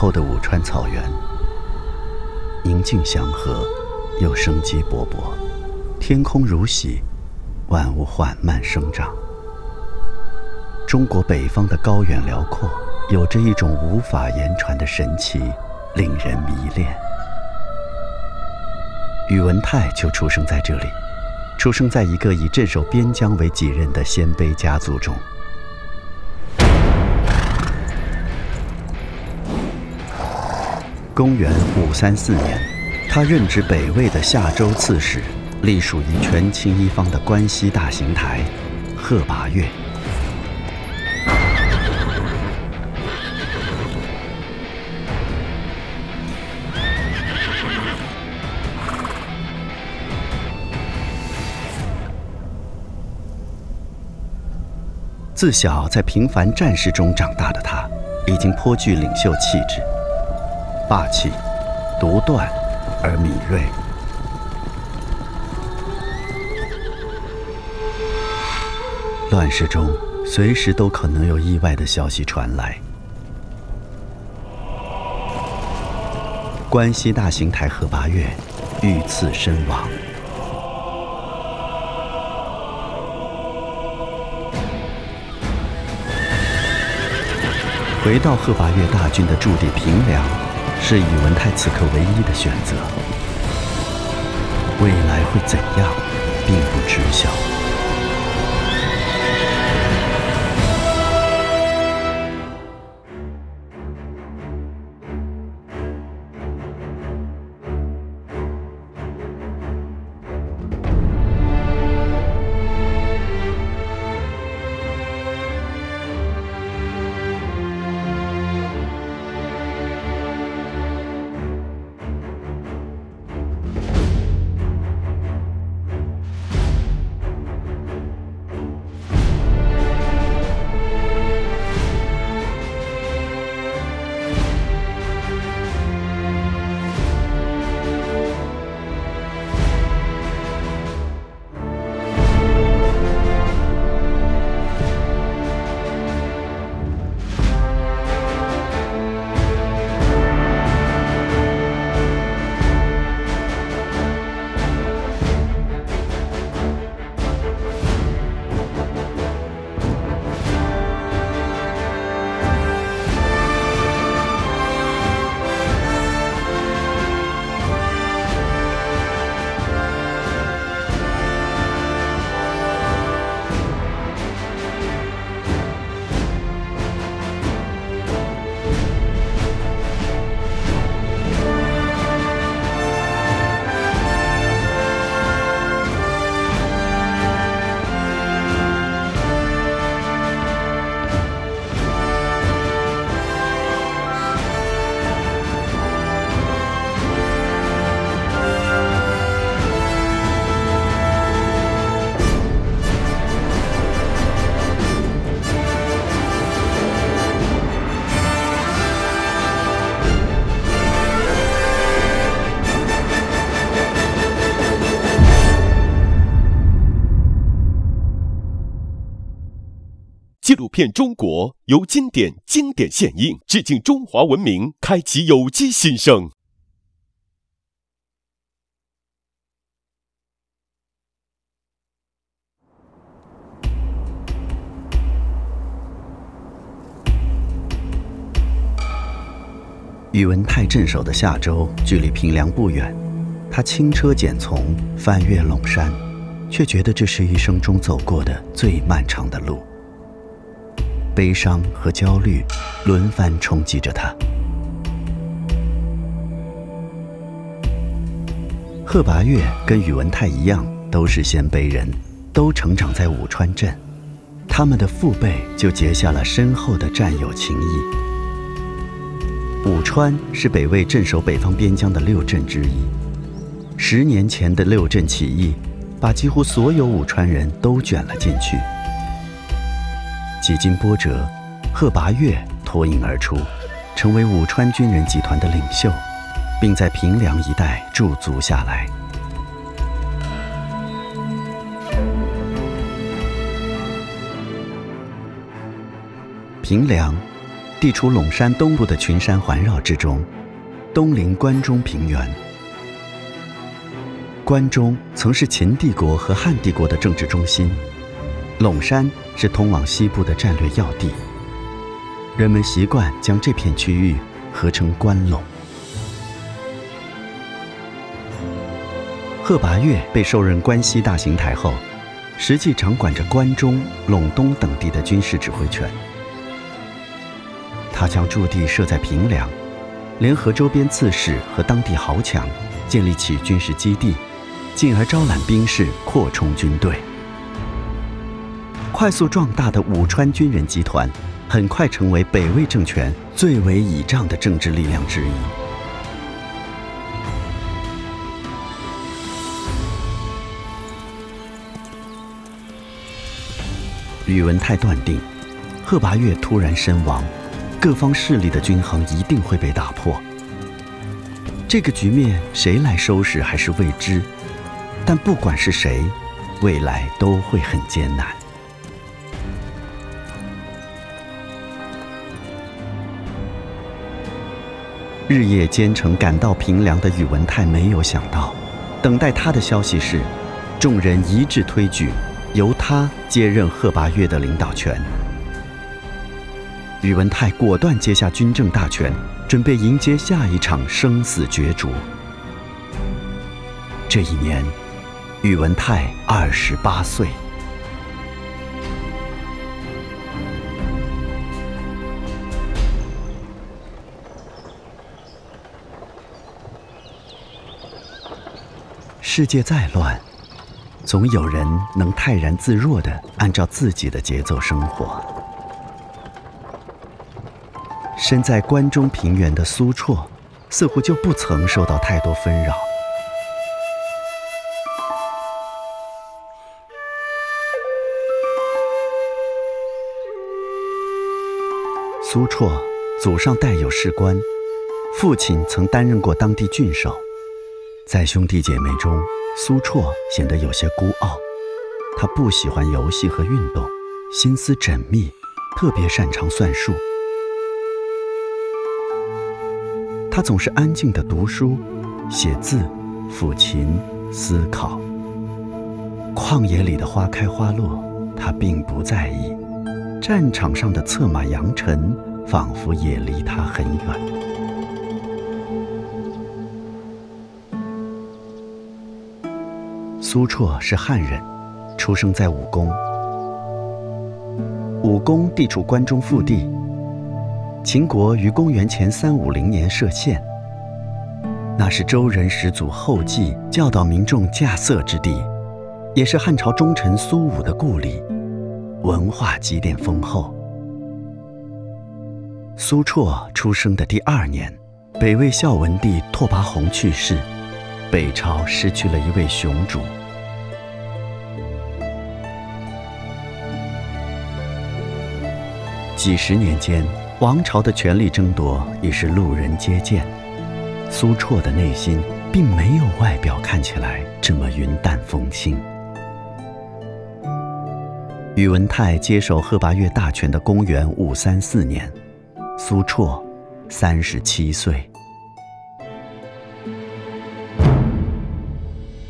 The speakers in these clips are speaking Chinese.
后的武川草原，宁静祥和，又生机勃勃，天空如洗，万物缓慢生长。中国北方的高远辽阔，有着一种无法言传的神奇，令人迷恋。宇文泰就出生在这里，出生在一个以镇守边疆为己任的鲜卑家族中。公元五三四年，他任职北魏的夏州刺史，隶属于权倾一方的关西大行台贺拔岳。自小在平凡战士中长大的他，已经颇具领袖气质，霸气、独断而敏锐。乱世中，随时都可能有意外的消息传来。关西大行台贺拔岳遇刺身亡。回到贺拔岳大军的驻地平凉，是宇文泰此刻唯一的选择。未来会怎样，并不知晓。纪录片《中国》由经典经典献映，致敬中华文明，开启有机新生。宇文泰镇守的夏州距离平凉不远，他轻车简从，翻越陇山，却觉得这是一生中走过的最漫长的路。悲伤和焦虑轮番冲击着他。贺拔岳跟宇文泰一样，都是鲜卑人，都成长在武川镇，他们的父辈就结下了深厚的战友情谊。武川是北魏镇守北方边疆的六镇之一。十年前的六镇起义，把几乎所有武川人都卷了进去。几经波折，贺拔岳脱颖而出，成为武川军人集团的领袖，并在平凉一带驻足下来。平凉，地处陇山东部的群山环绕之中，东临关中平原。关中曾是秦帝国和汉帝国的政治中心，陇山是通往西部的战略要地。人们习惯将这片区域合称关陇。贺拔岳被授任关西大行台后，实际掌管着关中、陇东等地的军事指挥权。他将驻地设在平凉，联合周边刺史和当地豪强，建立起军事基地。进而招揽兵士，扩充军队。快速壮大的武川军人集团，很快成为北魏政权最为倚仗的政治力量之一。宇文泰断定，贺拔岳突然身亡，各方势力的均衡一定会被打破。这个局面谁来收拾还是未知。但不管是谁，未来都会很艰难。日夜兼程赶到平凉的宇文泰没有想到，等待他的消息是，众人一致推举由他接任贺拔岳的领导权。宇文泰果断接下军政大权，准备迎接下一场生死角逐。这一年。宇文泰二十八岁。世界再乱，总有人能泰然自若的按照自己的节奏生活。身在关中平原的苏绰，似乎就不曾受到太多纷扰。苏绰祖上带有仕官，父亲曾担任过当地郡守。在兄弟姐妹中，苏绰显得有些孤傲。他不喜欢游戏和运动，心思缜密，特别擅长算术。他总是安静地读书、写字、抚琴、思考。旷野里的花开花落，他并不在意。战场上的策马扬尘，仿佛也离他很远。苏绰是汉人，出生在武功。武功地处关中腹地，秦国于公元前三五零年设县，那是周人始祖后继教导民众稼穑之地，也是汉朝忠臣苏武的故里。文化积淀丰厚。苏绰出生的第二年，北魏孝文帝拓跋宏去世，北朝失去了一位雄主。几十年间，王朝的权力争夺已是路人皆见。苏绰的内心并没有外表看起来这么云淡风轻。宇文泰接手贺拔岳大权的公元五三四年，苏绰三十七岁。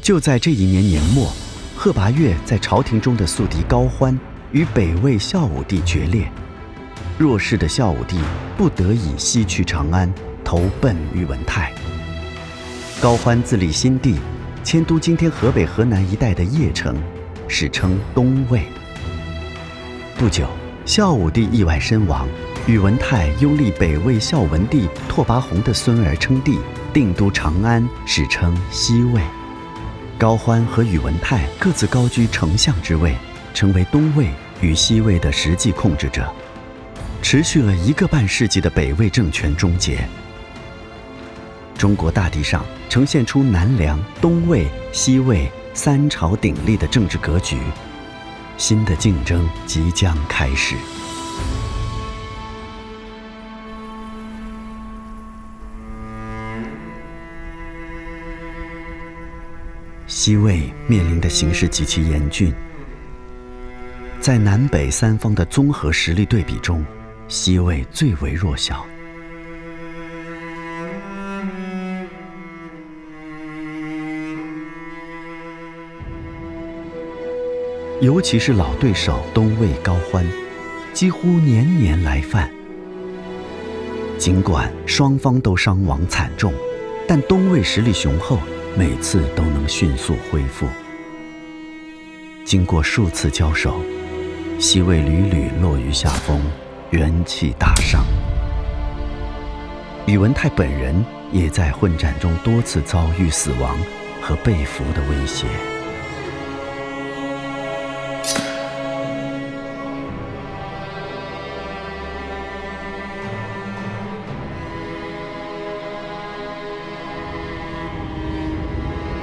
就在这一年年末，贺拔岳在朝廷中的宿敌高欢与北魏孝武帝决裂，弱势的孝武帝不得已西去长安，投奔宇文泰。高欢自立新帝，迁都今天河北、河南一带的邺城，史称东魏。不久，孝武帝意外身亡，宇文泰拥立北魏孝文帝拓跋宏的孙儿称帝，定都长安，史称西魏。高欢和宇文泰各自高居丞相之位，成为东魏与西魏的实际控制者。持续了一个半世纪的北魏政权终结，中国大地上呈现出南梁、东魏、西魏三朝鼎立的政治格局。新的竞争即将开始。西魏面临的形势极其严峻，在南北三方的综合实力对比中，西魏最为弱小。尤其是老对手东魏高欢，几乎年年来犯。尽管双方都伤亡惨重，但东魏实力雄厚，每次都能迅速恢复。经过数次交手，西魏屡屡落于下风，元气大伤。宇文泰本人也在混战中多次遭遇死亡和被俘的威胁。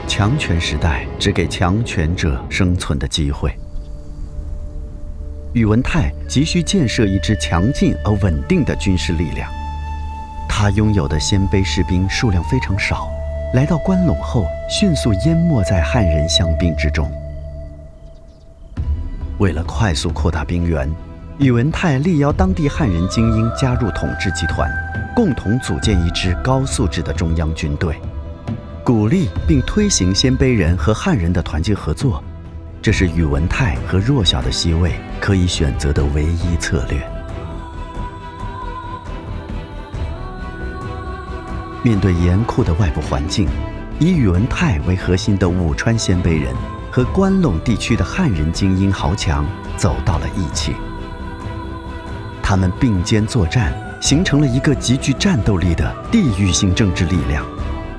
强权时代只给强权者生存的机会。宇文泰急需建设一支强劲而稳定的军事力量。他拥有的鲜卑士兵数量非常少，来到关陇后迅速淹没在汉人乡兵之中。为了快速扩大兵源，宇文泰力邀当地汉人精英加入统治集团，共同组建一支高素质的中央军队。鼓励并推行鲜卑人和汉人的团结合作，这是宇文泰和弱小的西魏可以选择的唯一策略。面对严酷的外部环境，以宇文泰为核心的武川鲜卑人和关陇地区的汉人精英豪强走到了一起。他们并肩作战，形成了一个极具战斗力的地域性政治力量。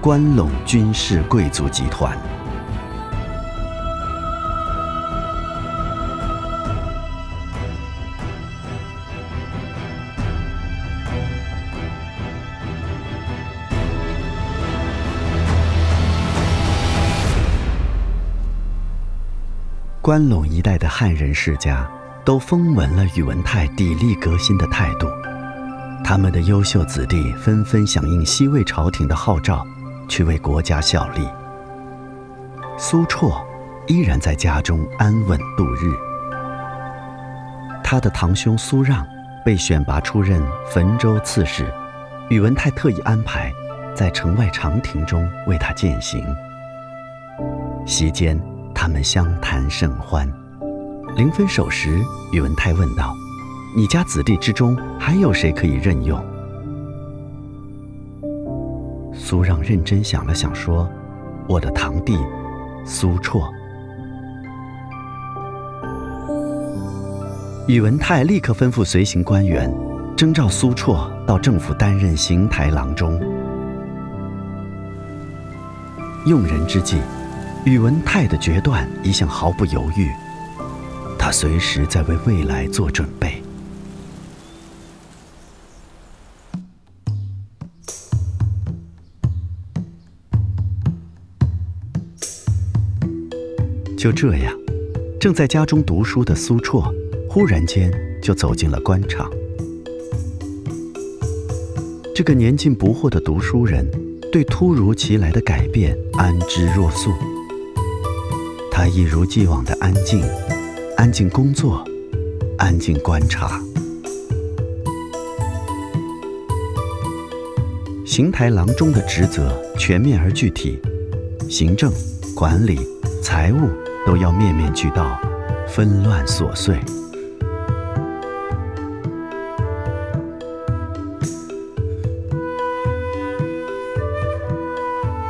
关陇军事贵族集团。关陇一带的汉人世家都风闻了宇文泰砥砺革新的态度，他们的优秀子弟纷纷响应西魏朝廷的号召。去为国家效力。苏绰依然在家中安稳度日。他的堂兄苏让被选拔出任汾州刺史，宇文泰特意安排在城外长亭中为他饯行。席间，他们相谈甚欢。临分手时，宇文泰问道：“你家子弟之中还有谁可以任用？”苏让认真想了想，说：“我的堂弟苏绰。”宇文泰立刻吩咐随行官员，征召苏绰到政府担任行台郎中。用人之际，宇文泰的决断一向毫不犹豫，他随时在为未来做准备。就这样，正在家中读书的苏绰，忽然间就走进了官场。这个年近不惑的读书人，对突如其来的改变安之若素。他一如既往的安静，安静工作，安静观察。邢台郎中的职责全面而具体，行政、管理、财务。都要面面俱到，纷乱琐碎。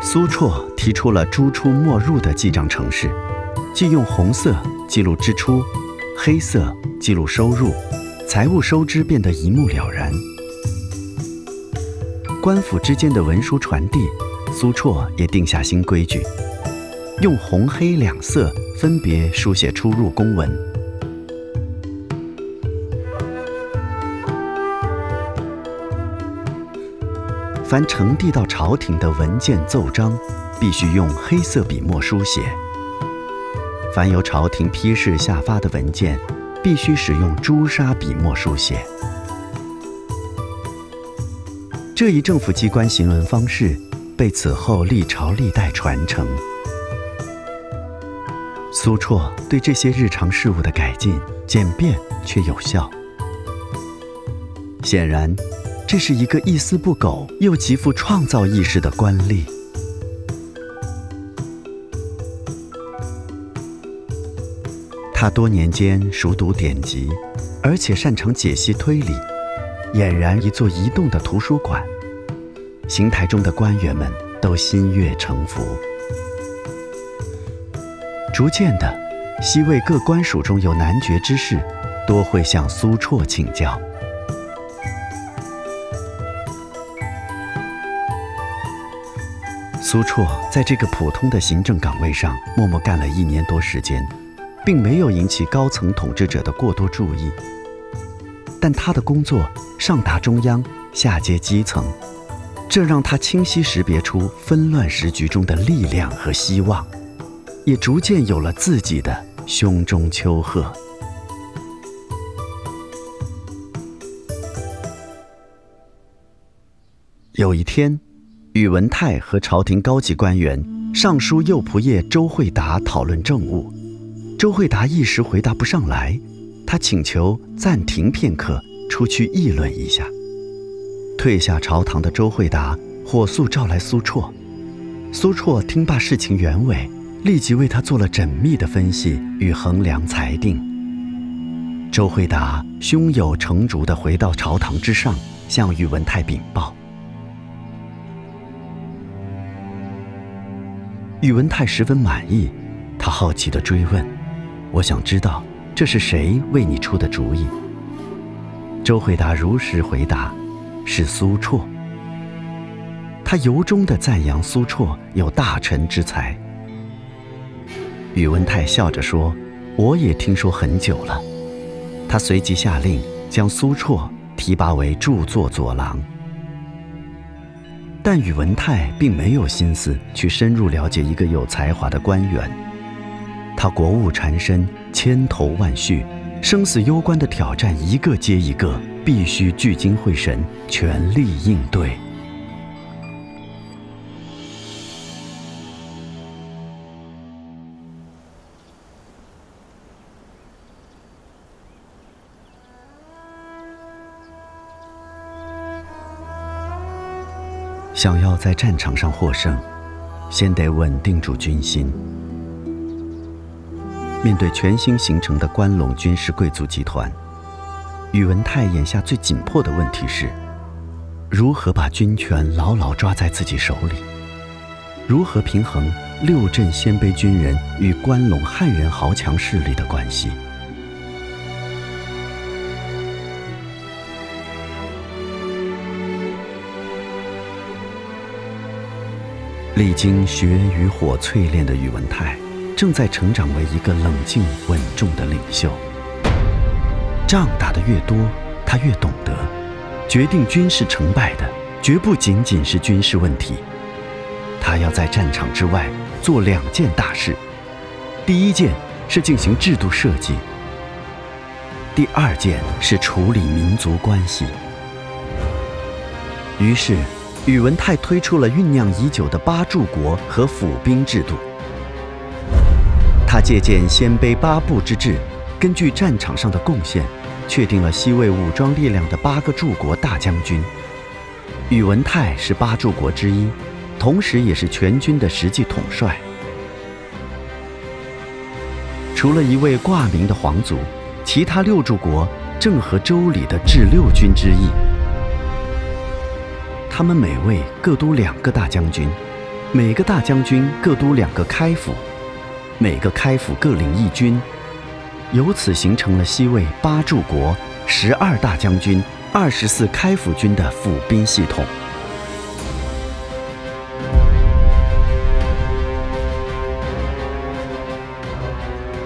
苏绰提出了“朱出没入”的记账程式，即用红色记录支出，黑色记录收入，财务收支变得一目了然。官府之间的文书传递，苏绰也定下新规矩，用红黑两色。分别书写出入公文。凡呈递到朝廷的文件奏章，必须用黑色笔墨书写；凡由朝廷批示下发的文件，必须使用朱砂笔墨书写。这一政府机关行文方式，被此后历朝历代传承。苏绰对这些日常事务的改进简便却有效。显然，这是一个一丝不苟又极富创造意识的官吏。他多年间熟读典籍，而且擅长解析推理，俨然一座移动的图书馆。邢台中的官员们都心悦诚服。逐渐的，西魏各官署中有难决之事，多会向苏绰请教。苏绰在这个普通的行政岗位上默默干了一年多时间。并没有引起高层统治者的过多注意，但他的工作上达中央，下接基层，这让他清晰识别出纷乱时局中的力量和希望，也逐渐有了自己的胸中丘壑。有一天，宇文泰和朝廷高级官员、尚书右仆射周惠达讨论政务。周惠达一时回答不上来，他请求暂停片刻，出去议论一下。退下朝堂的周惠达火速召来苏绰，苏绰听罢事情原委，立即为他做了缜密的分析与衡量裁定。周惠达胸有成竹地回到朝堂之上，向宇文泰禀报。宇文泰十分满意，他好奇地追问。我想知道这是谁为你出的主意。周惠达如实回答：“是苏绰。”他由衷地赞扬苏绰有大臣之才。宇文泰笑着说：“我也听说很久了。”他随即下令将苏绰提拔为著作佐郎。但宇文泰并没有心思去深入了解一个有才华的官员。他国务缠身，千头万绪，生死攸关的挑战一个接一个，必须聚精会神，全力应对。想要在战场上获胜，先得稳定住军心。面对全新形成的关陇军事贵族集团，宇文泰眼下最紧迫的问题是：如何把军权牢牢抓在自己手里？如何平衡六镇鲜卑军人与关陇汉人豪强势力的关系？历经血与火淬炼的宇文泰。正在成长为一个冷静稳重的领袖。仗打得越多，他越懂得，决定军事成败的绝不仅仅是军事问题。他要在战场之外做两件大事：第一件是进行制度设计；第二件是处理民族关系。于是，宇文泰推出了酝酿已久的八柱国和府兵制度。他借鉴鲜卑八部之制，根据战场上的贡献，确定了西魏武装力量的八个柱国大将军。宇文泰是八柱国之一，同时也是全军的实际统帅。除了一位挂名的皇族，其他六柱国正合周礼的治六军之意。他们每位各督两个大将军，每个大将军各督两个开府。每个开府各领一军，由此形成了西魏八柱国、十二大将军、二十四开府军的府兵系统。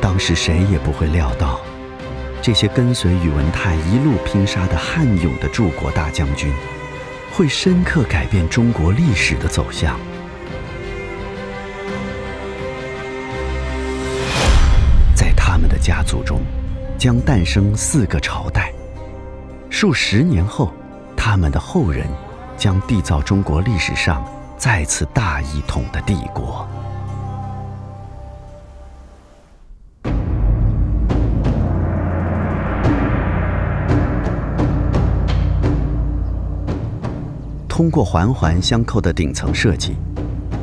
当时谁也不会料到，这些跟随宇文泰一路拼杀的悍勇的柱国大将军，会深刻改变中国历史的走向。家族中将诞生四个朝代，数十年后，他们的后人将缔造中国历史上再次大一统的帝国。通过环环相扣的顶层设计，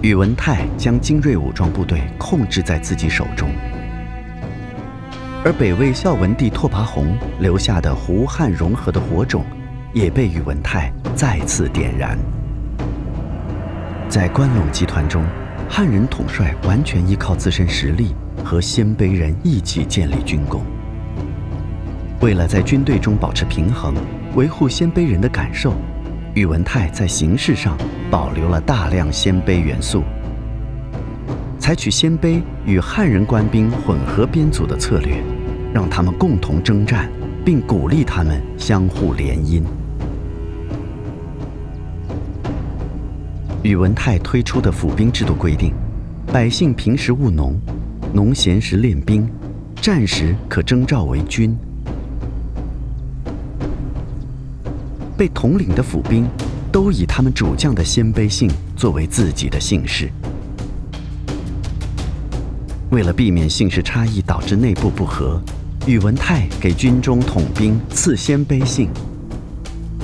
宇文泰将精锐武装部队控制在自己手中。而北魏孝文帝拓跋宏留下的胡汉融合的火种，也被宇文泰再次点燃。在关陇集团中，汉人统帅完全依靠自身实力和鲜卑人一起建立军功。为了在军队中保持平衡，维护鲜卑人的感受，宇文泰在形式上保留了大量鲜卑元素，采取鲜卑与汉人官兵混合编组的策略，让他们共同征战，并鼓励他们相互联姻。宇文泰推出的府兵制度规定，百姓平时务农，农闲时练兵，战时可征召为军。被统领的府兵，都以他们主将的鲜卑姓作为自己的姓氏。为了避免姓氏差异导致内部不和，宇文泰给军中统兵赐鲜卑姓，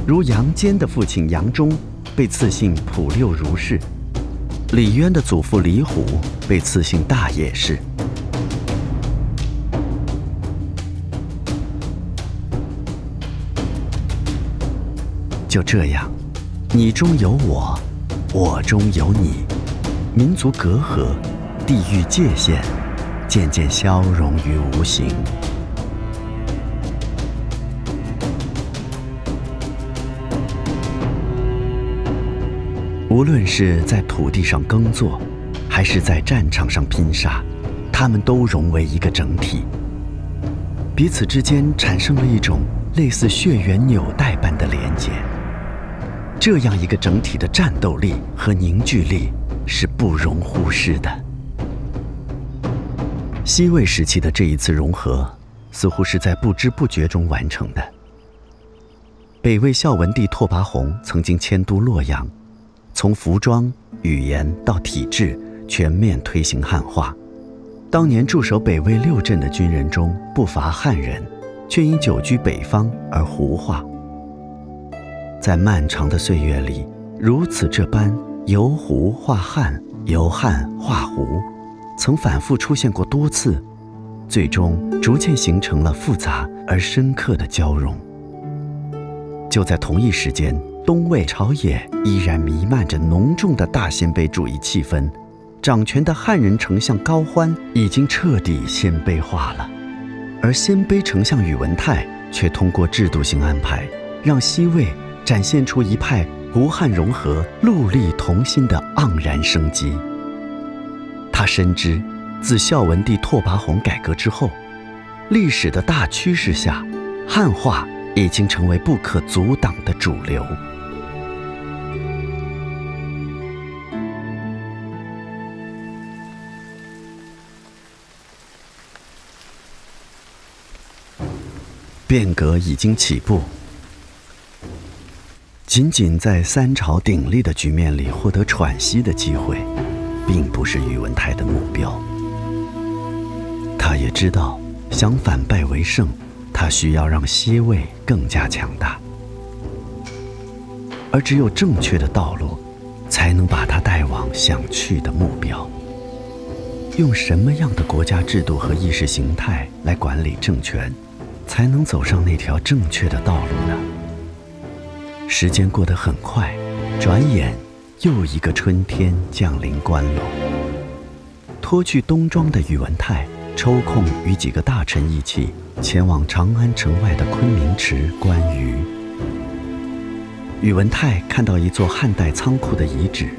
如杨坚的父亲杨忠被赐姓普六如氏，李渊的祖父李虎被赐姓大野氏。就这样，你中有我，我中有你，民族隔阂、地域界限渐渐消融于无形。无论是在土地上耕作，还是在战场上拼杀，他们都融为一个整体，彼此之间产生了一种类似血缘纽带般的连结。这样一个整体的战斗力和凝聚力是不容忽视的。西魏时期的这一次融合，似乎是在不知不觉中完成的。北魏孝文帝拓跋宏曾经迁都洛阳，从服装、语言到体制，全面推行汉化。当年驻守北魏六镇的军人中不乏汉人，却因久居北方而胡化。在漫长的岁月里，如此这般由胡化汉，由汉化胡，曾反复出现过多次，最终逐渐形成了复杂而深刻的交融。就在同一时间，东魏朝野依然弥漫着浓重的大鲜卑主义气氛，掌权的汉人丞相高欢已经彻底鲜卑化了，而鲜卑丞相宇文泰却通过制度性安排，让西魏。展现出一派胡汉融合、戮力同心的盎然生机。他深知，自孝文帝拓跋宏改革之后，历史的大趋势下，汉化已经成为不可阻挡的主流。变革已经起步。仅仅在三朝鼎立的局面里获得喘息的机会，并不是宇文泰的目标。他也知道，想反败为胜，他需要让西魏更加强大，而只有正确的道路，才能把他带往想去的目标。用什么样的国家制度和意识形态来管理政权，才能走上那条正确的道路呢？时间过得很快，转眼又一个春天降临关陇。脱去冬装的宇文泰抽空与几个大臣一起前往长安城外的昆明池观鱼。宇文泰看到一座汉代仓库的遗址，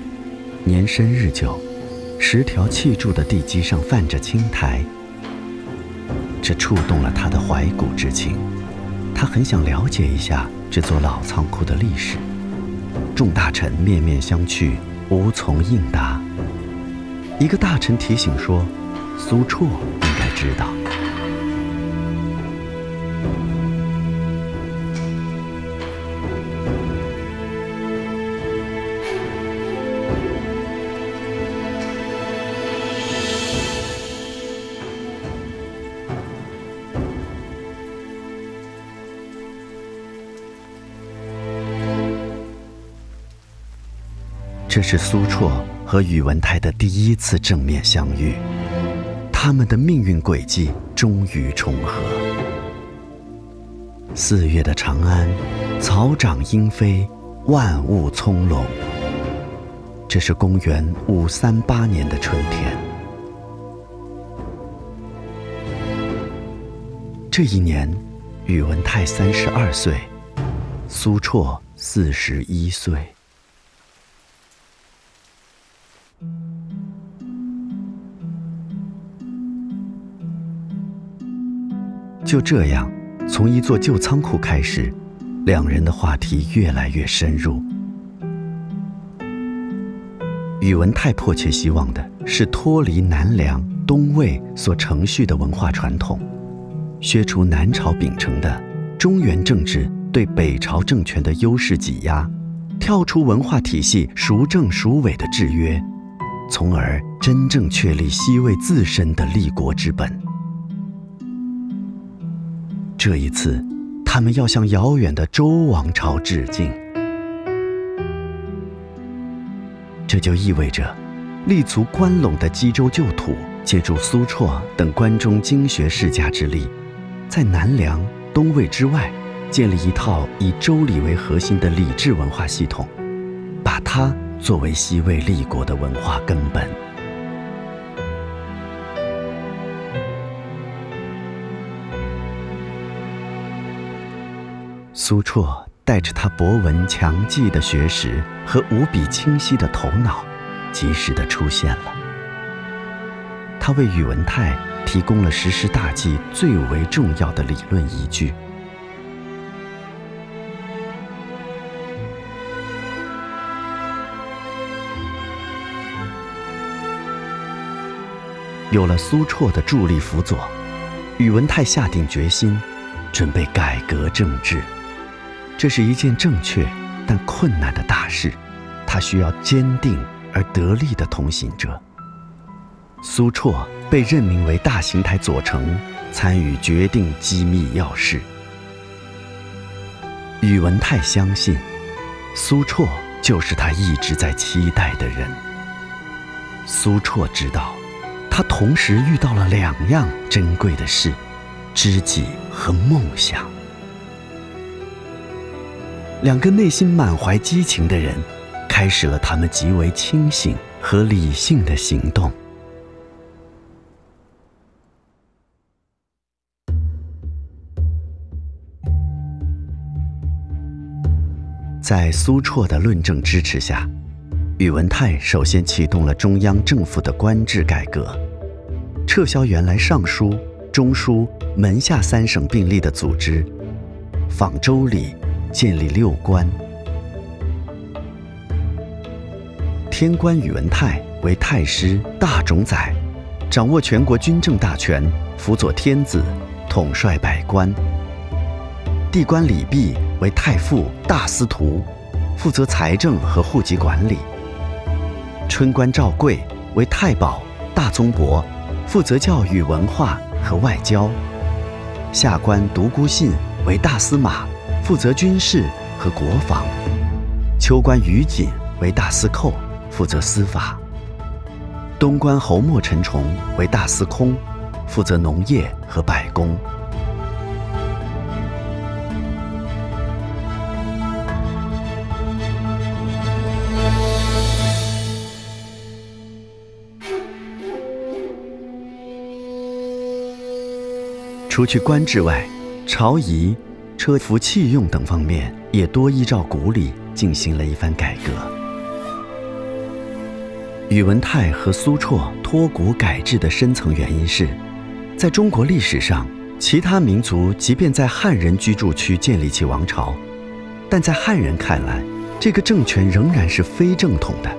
年深日久，十条砌筑的地基上泛着青苔。这触动了他的怀古之情，他很想了解一下。这座老仓库的历史，众大臣面面相觑，无从应答。一个大臣提醒说：“苏绰应该知道。”这是苏绰和宇文泰的第一次正面相遇，他们的命运轨迹终于重合。四月的长安，草长莺飞，万物葱茏。这是公元五三八年的春天。这一年，宇文泰三十二岁，苏绰四十一岁。就这样，从一座旧仓库开始，两人的话题越来越深入。宇文泰迫切希望的是脱离南梁、东魏所承续的文化传统，削除南朝秉承的中原政治对北朝政权的优势挤压，跳出文化体系孰正孰伪的制约，从而真正确立西魏自身的立国之本。这一次，他们要向遥远的周王朝致敬。这就意味着，立足关陇的冀州旧土，借助苏绰等关中经学世家之力，在南梁、东魏之外，建立一套以周礼为核心的礼制文化系统，把它作为西魏立国的文化根本。苏绰。带着他博闻强记的学识和无比清晰的头脑，及时的出现了。他为宇文泰提供了实施大计最为重要的理论依据。有了苏绰的助力辅佐，宇文泰下定决心，准备改革政治。这是一件正确但困难的大事，他需要坚定而得力的同行者。苏绰被任命为大行台左丞，参与决定机密要事。宇文泰相信，苏绰就是他一直在期待的人。苏绰知道，他同时遇到了两样珍贵的事：知己和梦想。两个内心满怀激情的人，开始了他们极为清醒和理性的行动。在苏绰的论证支持下，宇文泰首先启动了中央政府的官制改革，撤销原来尚书、中书、门下三省并立的组织，仿周礼。建立六官，天官宇文泰为太师、大冢宰，掌握全国军政大权，辅佐天子，统帅百官。地官李泌为太傅、大司徒，负责财政和户籍管理。春官赵贵为太保、大宗伯，负责教育、文化和外交。下官独孤信为大司马。负责军事和国防，秋官于锦为大司寇，负责司法；东关侯莫陈崇为大司空，负责农业和百工。除去官制外，朝仪。车服器用等方面也多依照古礼进行了一番改革。宇文泰和苏绰托古改制的深层原因是，在中国历史上，其他民族即便在汉人居住区建立起王朝，但在汉人看来，这个政权仍然是非正统的。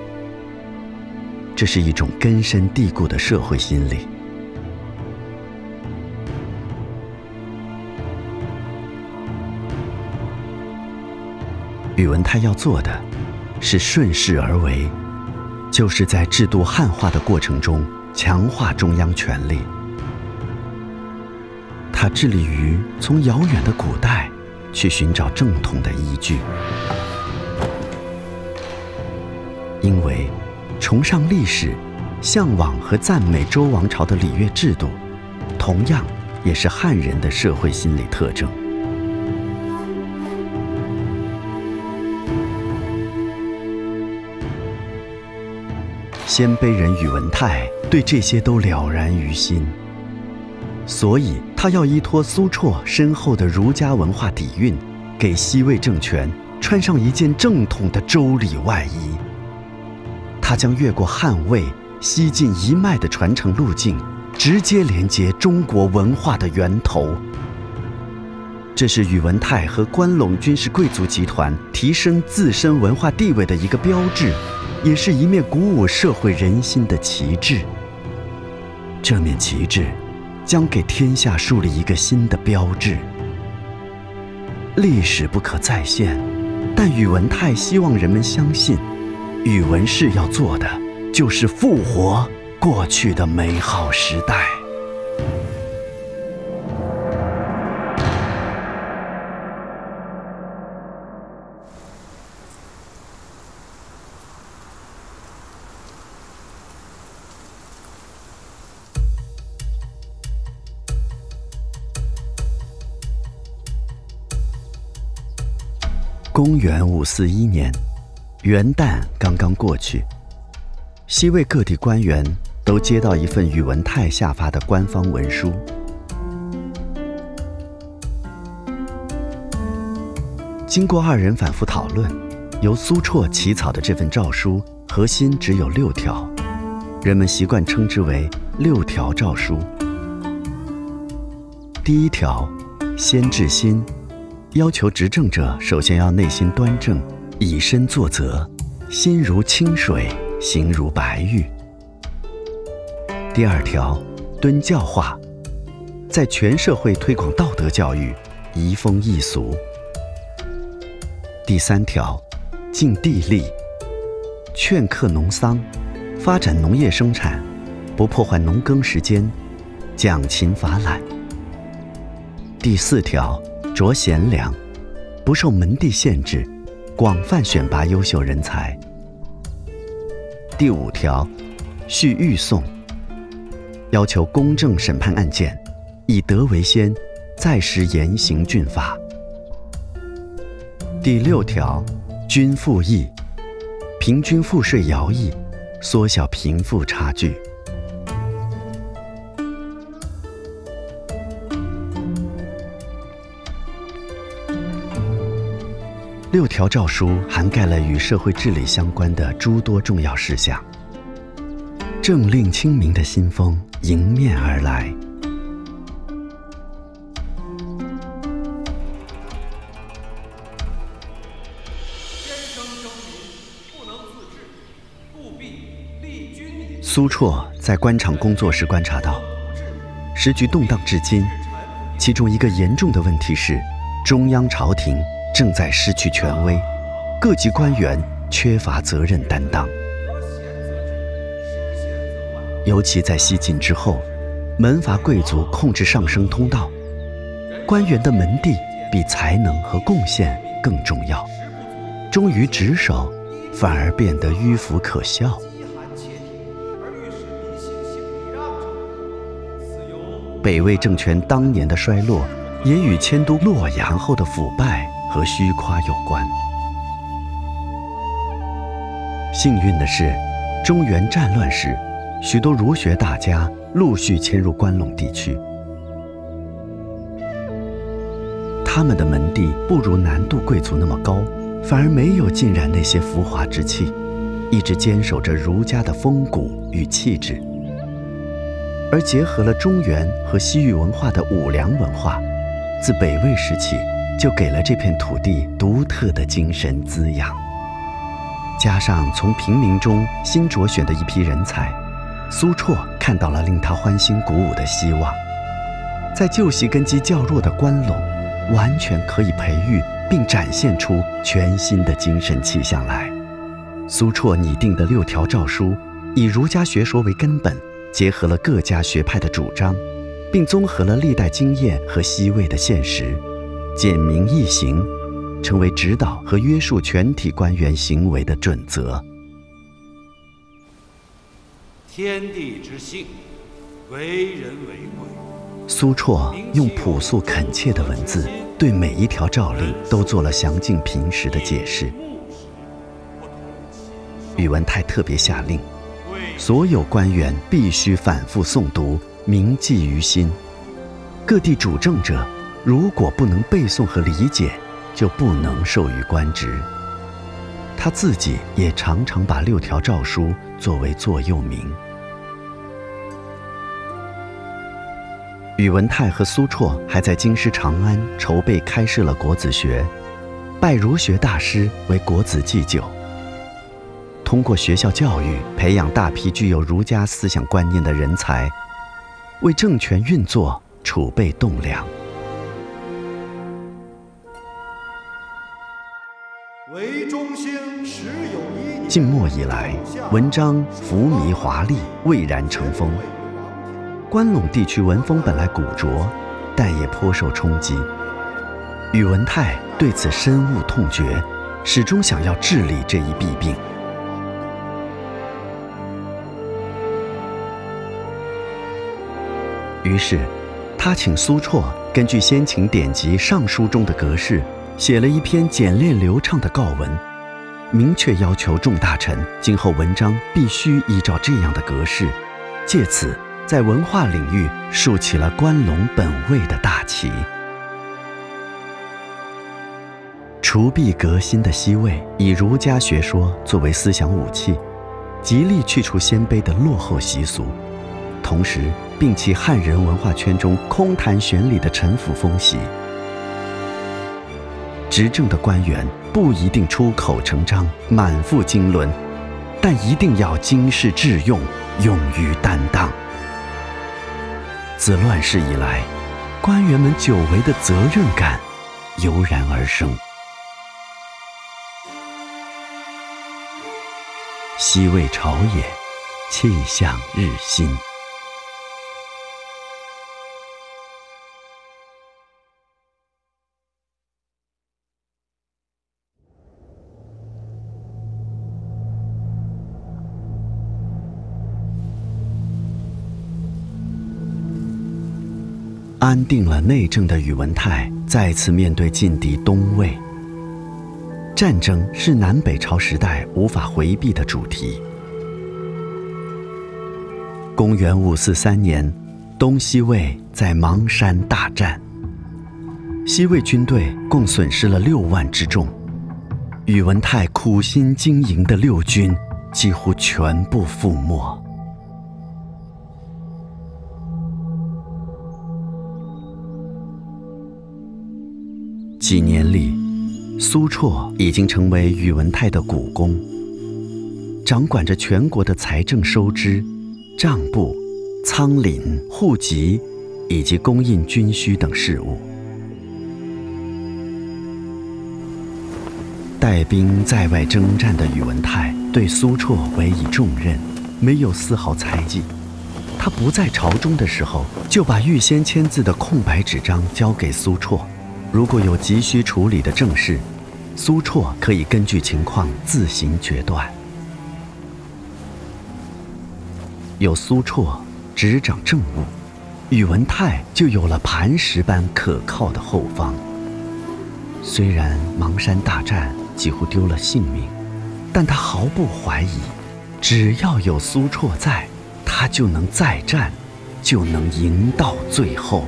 这是一种根深蒂固的社会心理。宇文泰要做的，是顺势而为，就是在制度汉化的过程中强化中央权力。他致力于从遥远的古代去寻找正统的依据。因为崇尚历史、向往和赞美周王朝的礼乐制度，同样也是汉人的社会心理特征。鲜卑人宇文泰对这些都了然于心，所以他要依托苏绰深厚的儒家文化底蕴，给西魏政权穿上一件正统的周礼外衣。他将越过汉魏、西晋一脉的传承路径，直接连接中国文化的源头。这是宇文泰和关陇军事贵族集团提升自身文化地位的一个标志。也是一面鼓舞社会人心的旗帜。这面旗帜将给天下树立一个新的标志。历史不可再现，但宇文泰希望人们相信，宇文氏要做的就是复活过去的美好时代。五四一年，元旦刚刚过去，西魏各地官员都接到一份宇文泰下发的官方文书。经过二人反复讨论，由苏绰起草的这份诏书核心只有六条，人们习惯称之为“六条诏书”。第一条，先治心。要求执政者首先要内心端正，以身作则，心如清水，行如白玉。第二条，敦教化，在全社会推广道德教育，移风易俗。第三条，尽地利，劝客农桑，发展农业生产，不破坏农耕时间，讲勤罚懒。第四条。着贤良，不受门第限制，广泛选拔优秀人才。第五条，续预讼，要求公正审判案件，以德为先，再实严刑峻法。第六条，均富役，平均赋税徭役，缩小贫富差距。六条诏书涵盖了与社会治理相关的诸多重要事项，政令清明的新风迎面而来。苏绰在官场工作时观察到，时局动荡至今，其中一个严重的问题是中央朝廷。正在失去权威，各级官员缺乏责任担当。尤其在西晋之后，门阀贵族控制上升通道，官员的门第比才能和贡献更重要。忠于职守，反而变得迂腐可笑。北魏政权当年的衰落，也与迁都洛阳后的腐败。和虚夸有关。幸运的是，中原战乱时，许多儒学大家陆续迁入关陇地区。他们的门第不如南渡贵族那么高，反而没有浸染那些浮华之气，一直坚守着儒家的风骨与气质，而结合了中原和西域文化的五梁文化，自北魏时起。就给了这片土地独特的精神滋养。加上从平民中新擢选的一批人才，苏绰看到了令他欢欣鼓舞的希望。在旧习根基较弱的关陇，完全可以培育并展现出全新的精神气象来。苏绰拟定的六条诏书，以儒家学说为根本，结合了各家学派的主张，并综合了历代经验和西魏的现实。简明易行，成为指导和约束全体官员行为的准则。天地之性，为人为贵。苏绰用朴素恳切的文字，对每一条诏令都做了详尽平实的解释。宇文泰特别下令，所有官员必须反复诵读，铭记于心。各地主政者如果不能背诵和理解，就不能授予官职。他自己也常常把六条诏书作为座右铭。宇文泰和苏绰还在京师长安筹备开设了国子学，拜儒学大师为国子祭酒。通过学校教育培养大批具有儒家思想观念的人才，为政权运作储备栋梁。为中心时有一晋末以来，文章浮靡华丽，蔚然成风。关陇地区文风本来古拙，但也颇受冲击。宇文泰对此深恶痛绝，始终想要治理这一弊病。于是，他请苏绰根据先秦典籍《尚书》中的格式，写了一篇简练流畅的告文，明确要求众大臣今后文章必须依照这样的格式，借此在文化领域竖起了关陇本位的大旗。除弊革新的西魏以儒家学说作为思想武器，极力去除鲜卑的落后习俗，同时。摒弃汉人文化圈中空谈玄理的陈腐风习。执政的官员不一定出口成章、满腹经纶，但一定要经世致用、勇于担当。自乱世以来，官员们久违的责任感油然而生。西魏朝野，气象日新。安定了内政的宇文泰再次面对劲敌东魏。战争是南北朝时代无法回避的主题。公元五四三年，东西魏在邙山大战，西魏军队共损失了六万之众，宇文泰苦心经营的六军几乎全部覆没。几年里，苏绰已经成为宇文泰的股肱，掌管着全国的财政收支、账簿、仓廪、户籍以及供应军需等事务。带兵在外征战的宇文泰对苏绰委以重任，没有丝毫猜忌。他不在朝中的时候，就把预先签字的空白纸张交给苏绰。如果有急需处理的政事，苏绰可以根据情况自行决断。有苏绰执掌政务，宇文泰就有了磐石般可靠的后方。虽然邙山大战几乎丢了性命，但他毫不怀疑，只要有苏绰在，他就能再战，就能赢到最后。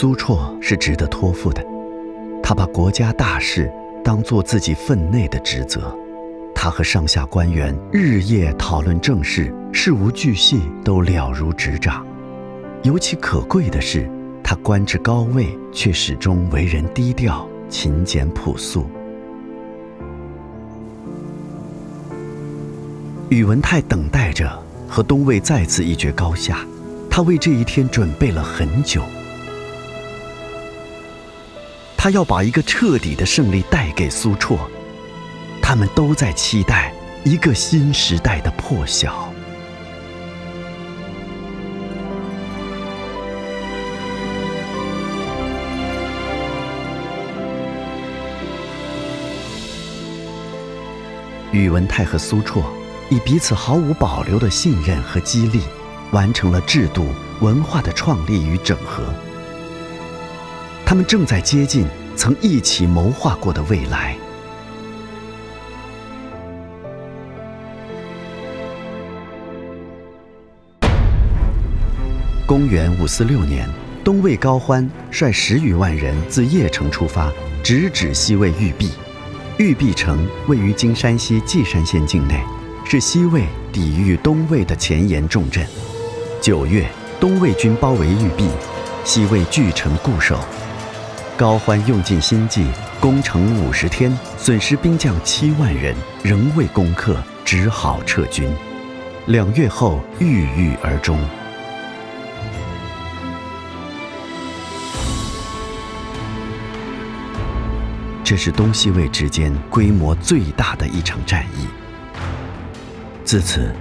苏绰是值得托付的，他把国家大事当做自己分内的职责，他和上下官员日夜讨论政事，事无巨细都了如指掌。尤其可贵的是，他官至高位，却始终为人低调、勤俭朴素。宇文泰等待着和东魏再次一决高下，他为这一天准备了很久。他要把一个彻底的胜利带给苏绰他们都在期待一个新时代的破晓。宇文泰和苏绰以彼此毫无保留的信任和激励完成了制度文化的创立与整合。他们正在接近曾一起谋划过的未来。公元五四六年，东魏高欢率十余万人自邺城出发，直指西魏玉璧。玉璧城位于今山西稷山县境内，是西魏抵御东魏的前沿重镇。九月，东魏军包围玉璧，西魏据城固守。高欢用尽心计，攻城五十天，损失兵将七万人，仍未攻克，只好撤军。两月后，郁郁而终。这是东西魏之间规模最大的一场战役。自此，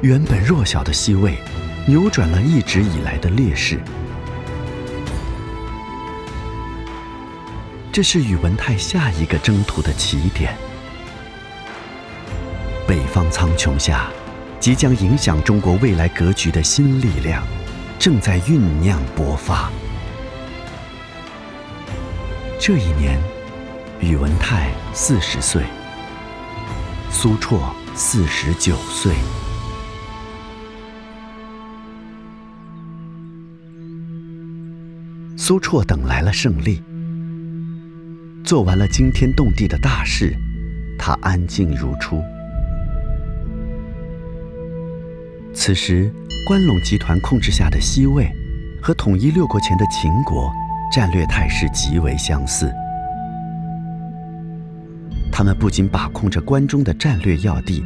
原本弱小的西魏，扭转了一直以来的劣势。这是宇文泰下一个征途的起点。北方苍穹下，即将影响中国未来格局的新力量，正在酝酿勃发。这一年。宇文泰四十岁，苏绰四十九岁。苏绰等来了胜利，做完了惊天动地的大事，他安静如初。此时，关陇集团控制下的西魏，和统一六国前的秦国，战略态势极为相似。他们不仅把控着关中的战略要地，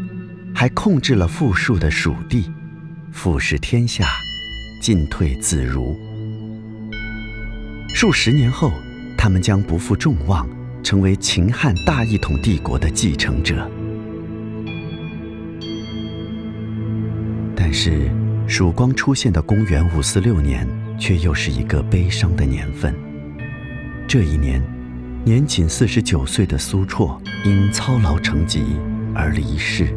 还控制了富庶的蜀地，俯视天下，进退自如。数十年后，他们将不负众望，成为秦汉大一统帝国的继承者。但是，曙光出现的公元五四六年，却又是一个悲伤的年份。这一年。年仅四十九岁的苏绰因操劳成疾而离世。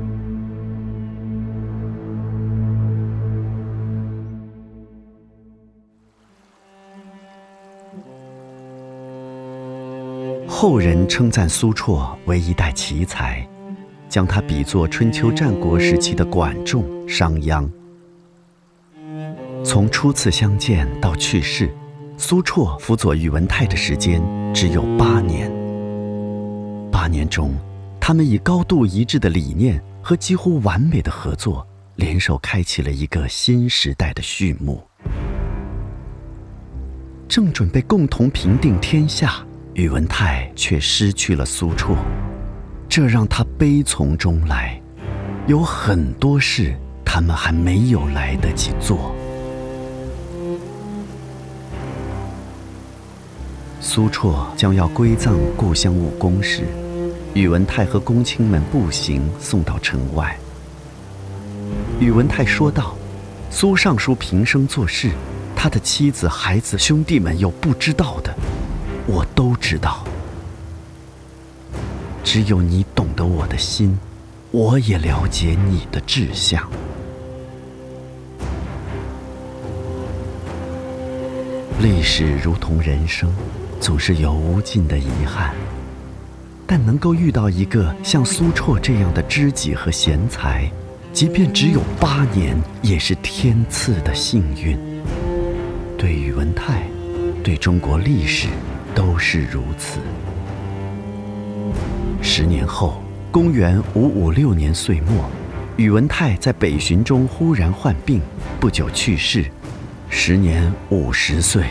后人称赞苏绰为一代奇才，将他比作春秋战国时期的管仲、商鞅。从初次相见到去世。苏绰辅佐宇文泰的时间只有八年。八年中，他们以高度一致的理念和几乎完美的合作，联手开启了一个新时代的序幕。正准备共同平定天下，宇文泰却失去了苏绰，这让他悲从中来。有很多事，他们还没有来得及做。苏绰将要归葬故乡武功时，宇文泰和公卿们步行送到城外。宇文泰说道：“苏尚书平生做事，他的妻子、孩子、兄弟们有不知道的，我都知道。只有你懂得我的心，我也了解你的志向。历史如同人生。”总是有无尽的遗憾，但能够遇到一个像苏绰这样的知己和贤才，即便只有八年，也是天赐的幸运。对宇文泰，对中国历史，都是如此。十年后，公元五五六年岁末，宇文泰在北巡中忽然患病，不久去世，时年五十岁。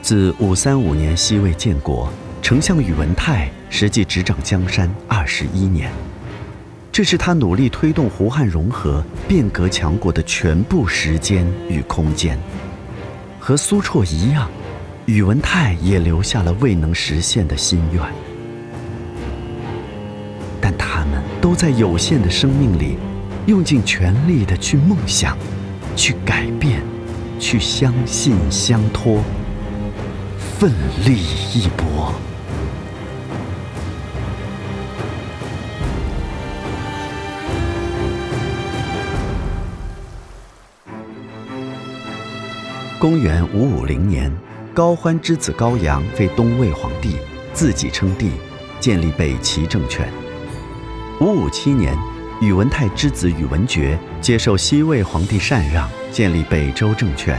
自五三五年西魏建国，丞相宇文泰实际执掌江山二十一年，这是他努力推动胡汉融合、变革强国的全部时间与空间。和苏绰一样，宇文泰也留下了未能实现的心愿，但他们都在有限的生命里，用尽全力的去梦想，去改变，去相信相托，奋力一搏。公元五五零年，高欢之子高阳废东魏皇帝，自己称帝，建立北齐政权。五五七年，宇文泰之子宇文觉接受西魏皇帝禅让，建立北周政权。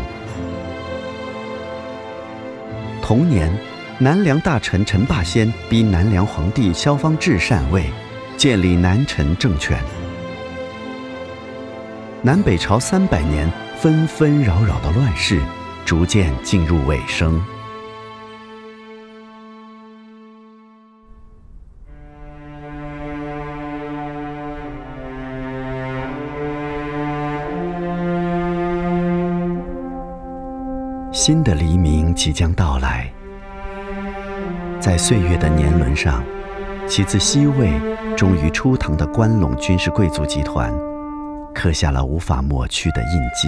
同年，南梁大臣陈霸先逼南梁皇帝萧方智禅位，建立南陈政权。南北朝三百年纷纷扰扰的乱世，逐渐进入尾声。新的黎明即将到来，在岁月的年轮上，起自西魏，终于初唐的关陇军事贵族集团，刻下了无法抹去的印记。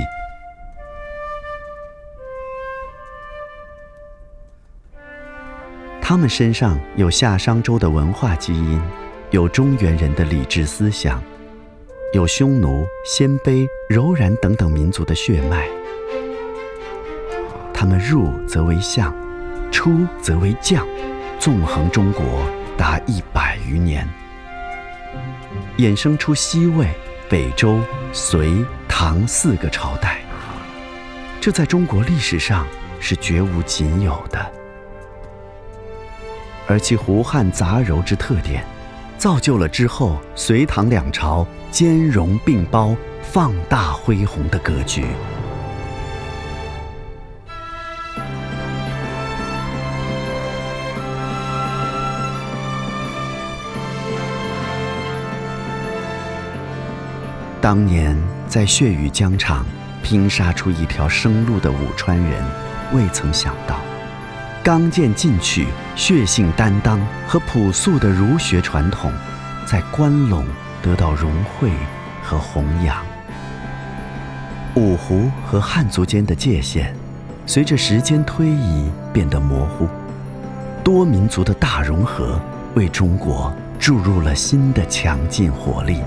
他们身上有夏商周的文化基因，有中原人的理智思想，有匈奴、鲜卑、柔然等等民族的血脉。他们入则为相，出则为将，纵横中国达一百余年，衍生出西魏、北周、隋、唐四个朝代。这在中国历史上是绝无仅有的，而其胡汉杂糅之特点，造就了之后隋唐两朝兼容并包、放大恢宏的格局。当年在血雨疆场拼杀出一条生路的武川人，未曾想到，刚健进取、血性担当和朴素的儒学传统，在关陇得到融汇和弘扬。五胡和汉族间的界限，随着时间推移变得模糊，多民族的大融合，为中国注入了新的强劲活力。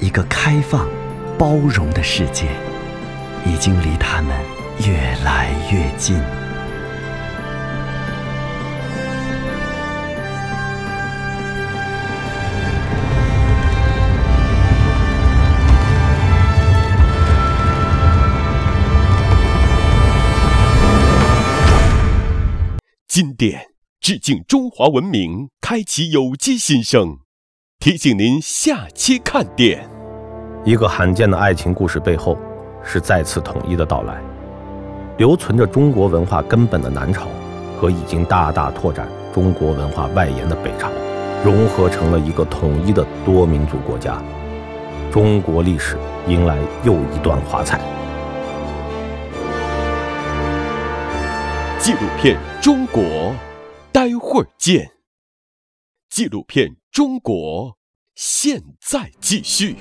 一个开放、包容的世界，已经离他们越来越近。经典致敬中华文明，开启有机新生。提醒您下期看点。一个罕见的爱情故事背后，是再次统一的到来。留存着中国文化根本的南朝，和已经大大拓展中国文化外延的北朝，融合成了一个统一的多民族国家。中国历史迎来又一段华彩。纪录片《中国》，待会儿见。纪录片《中国》，现在继续。